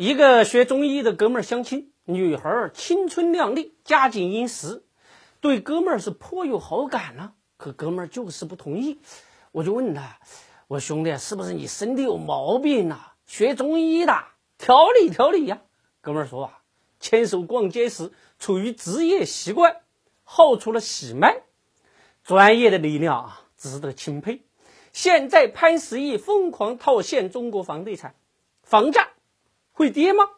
一个学中医的哥们儿相亲，女孩青春靓丽，家境殷实，对哥们儿是颇有好感了。可哥们儿就是不同意。我就问他：“我兄弟，是不是你身体有毛病呐？学中医的，调理调理呀。”哥们儿说：“啊，牵手逛街时，出于职业习惯，耗出了喜脉。专业的力量啊，值得钦佩。现在潘石屹疯狂套现中国房地产，房价。”会跌吗？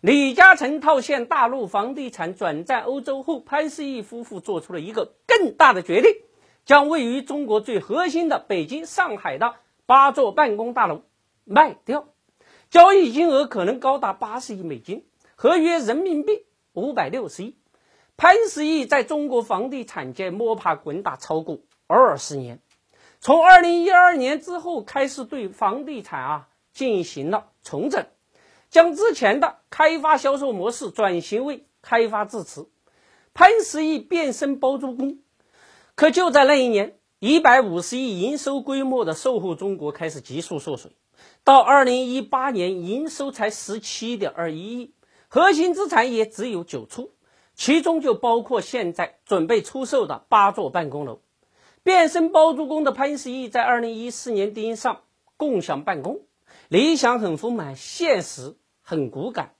李嘉诚套现大陆房地产转战欧洲后，潘石屹夫妇做出了一个更大的决定，将位于中国最核心的北京、上海的八座办公大楼卖掉，交易金额可能高达八十亿美金，合约人民币五百六十亿。潘石屹在中国房地产界摸爬滚打超过二十年，从二零一二年之后开始对房地产啊进行了重整。将之前的开发销售模式转型为开发支持，潘石屹变身包租公。可就在那一年，一百五十亿营收规模的售后中国开始急速缩水，到二零一八年营收才十七点二一亿，核心资产也只有九处，其中就包括现在准备出售的八座办公楼。变身包租公的潘石屹在二零一四年盯上共享办公，理想很丰满，现实。很骨感。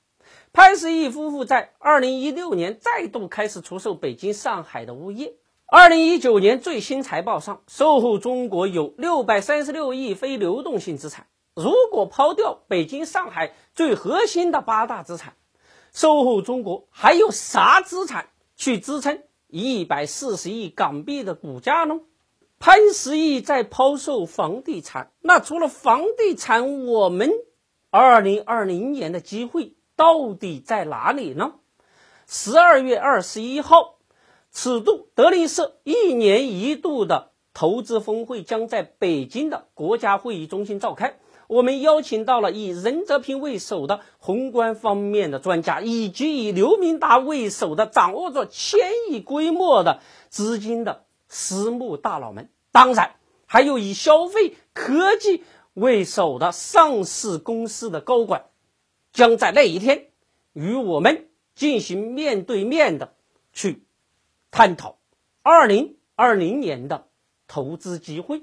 潘石屹夫妇在二零一六年再度开始出售北京、上海的物业。二零一九年最新财报上，售后中国有六百三十六亿非流动性资产。如果抛掉北京、上海最核心的八大资产，售后中国还有啥资产去支撑一百四十亿港币的股价呢？潘石屹在抛售房地产，那除了房地产，我们。二零二零年的机会到底在哪里呢？十二月二十一号，此度德林社一年一度的投资峰会将在北京的国家会议中心召开。我们邀请到了以任泽平为首的宏观方面的专家，以及以刘明达为首的掌握着千亿规模的资金的私募大佬们。当然，还有以消费科技。为首的上市公司的高管，将在那一天与我们进行面对面的去探讨二零二零年的投资机会。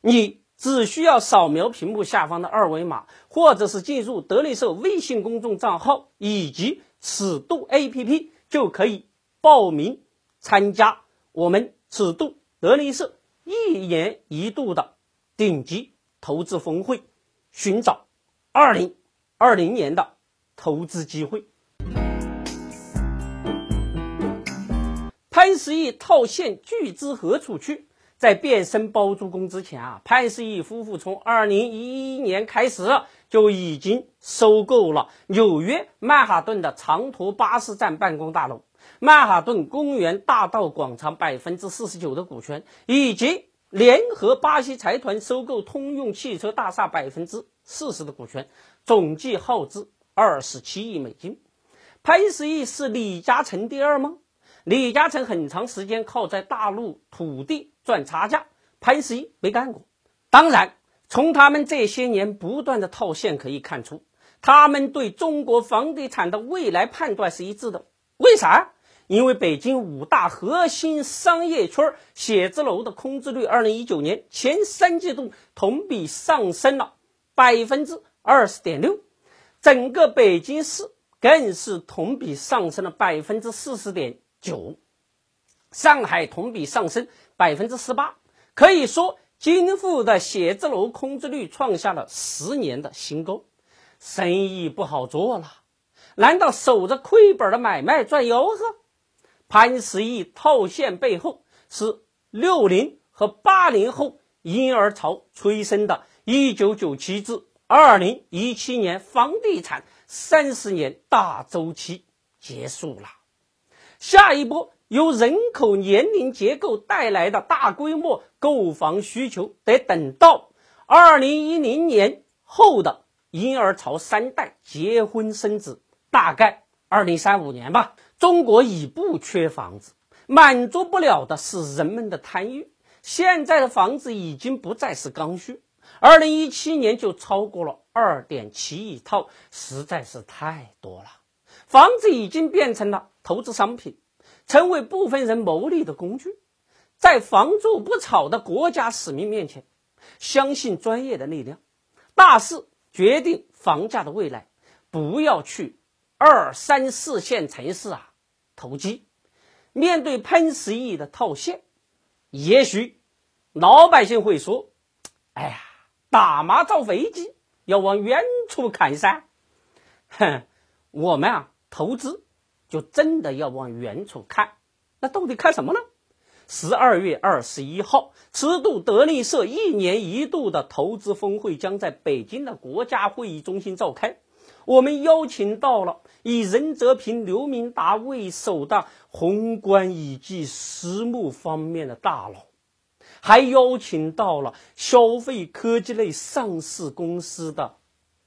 你只需要扫描屏幕下方的二维码，或者是进入德力社微信公众账号以及尺度 APP，就可以报名参加我们尺度德力社一年一度的顶级。投资峰会，寻找二零二零年的投资机会。潘石屹套现巨资何处去？在变身包租公之前啊，潘石屹夫妇从二零一一年开始就已经收购了纽约曼哈顿的长途巴士站办公大楼、曼哈顿公园大道广场百分之四十九的股权，以及。联合巴西财团收购通用汽车大厦百分之四十的股权，总计耗资二十七亿美金。潘石屹是李嘉诚第二吗？李嘉诚很长时间靠在大陆土地赚差价，潘石屹没干过。当然，从他们这些年不断的套现可以看出，他们对中国房地产的未来判断是一致的。为啥？因为北京五大核心商业圈写字楼的空置率，二零一九年前三季度同比上升了百分之二十点六，整个北京市更是同比上升了百分之四十点九，上海同比上升百分之十八。可以说，京沪的写字楼空置率创下了十年的新高，生意不好做了。难道守着亏本的买卖赚吆喝？潘石屹套现背后是六零和八零后婴儿潮催生的1997至2017年房地产三十年大周期结束了，下一波由人口年龄结构带来的大规模购房需求得等到2010年后的婴儿潮三代结婚生子，大概2035年吧。中国已不缺房子，满足不了的是人们的贪欲。现在的房子已经不再是刚需，二零一七年就超过了二点七亿套，实在是太多了。房子已经变成了投资商品，成为部分人牟利的工具。在房住不炒的国家使命面前，相信专业的力量，大势决定房价的未来。不要去二三四线城市啊投机。面对喷十亿的套现，也许老百姓会说：“哎呀，打麻造飞机要往远处看噻。”哼，我们啊投资就真的要往远处看。那到底看什么呢？十二月二十一号，尺度德力社一年一度的投资峰会将在北京的国家会议中心召开。我们邀请到了以任泽平、刘明达为首的宏观以及私募方面的大佬，还邀请到了消费科技类上市公司的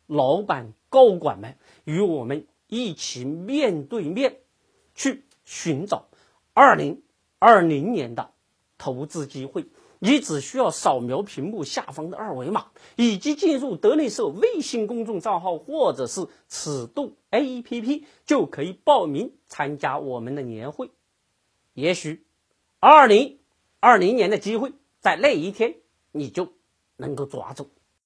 老板、高管们，与我们一起面对面去寻找二零。二零年的投资机会，你只需要扫描屏幕下方的二维码，以及进入德力社微信公众账号或者是尺度 APP，就可以报名参加我们的年会。也许二零二零年的机会在那一天你就能够抓住。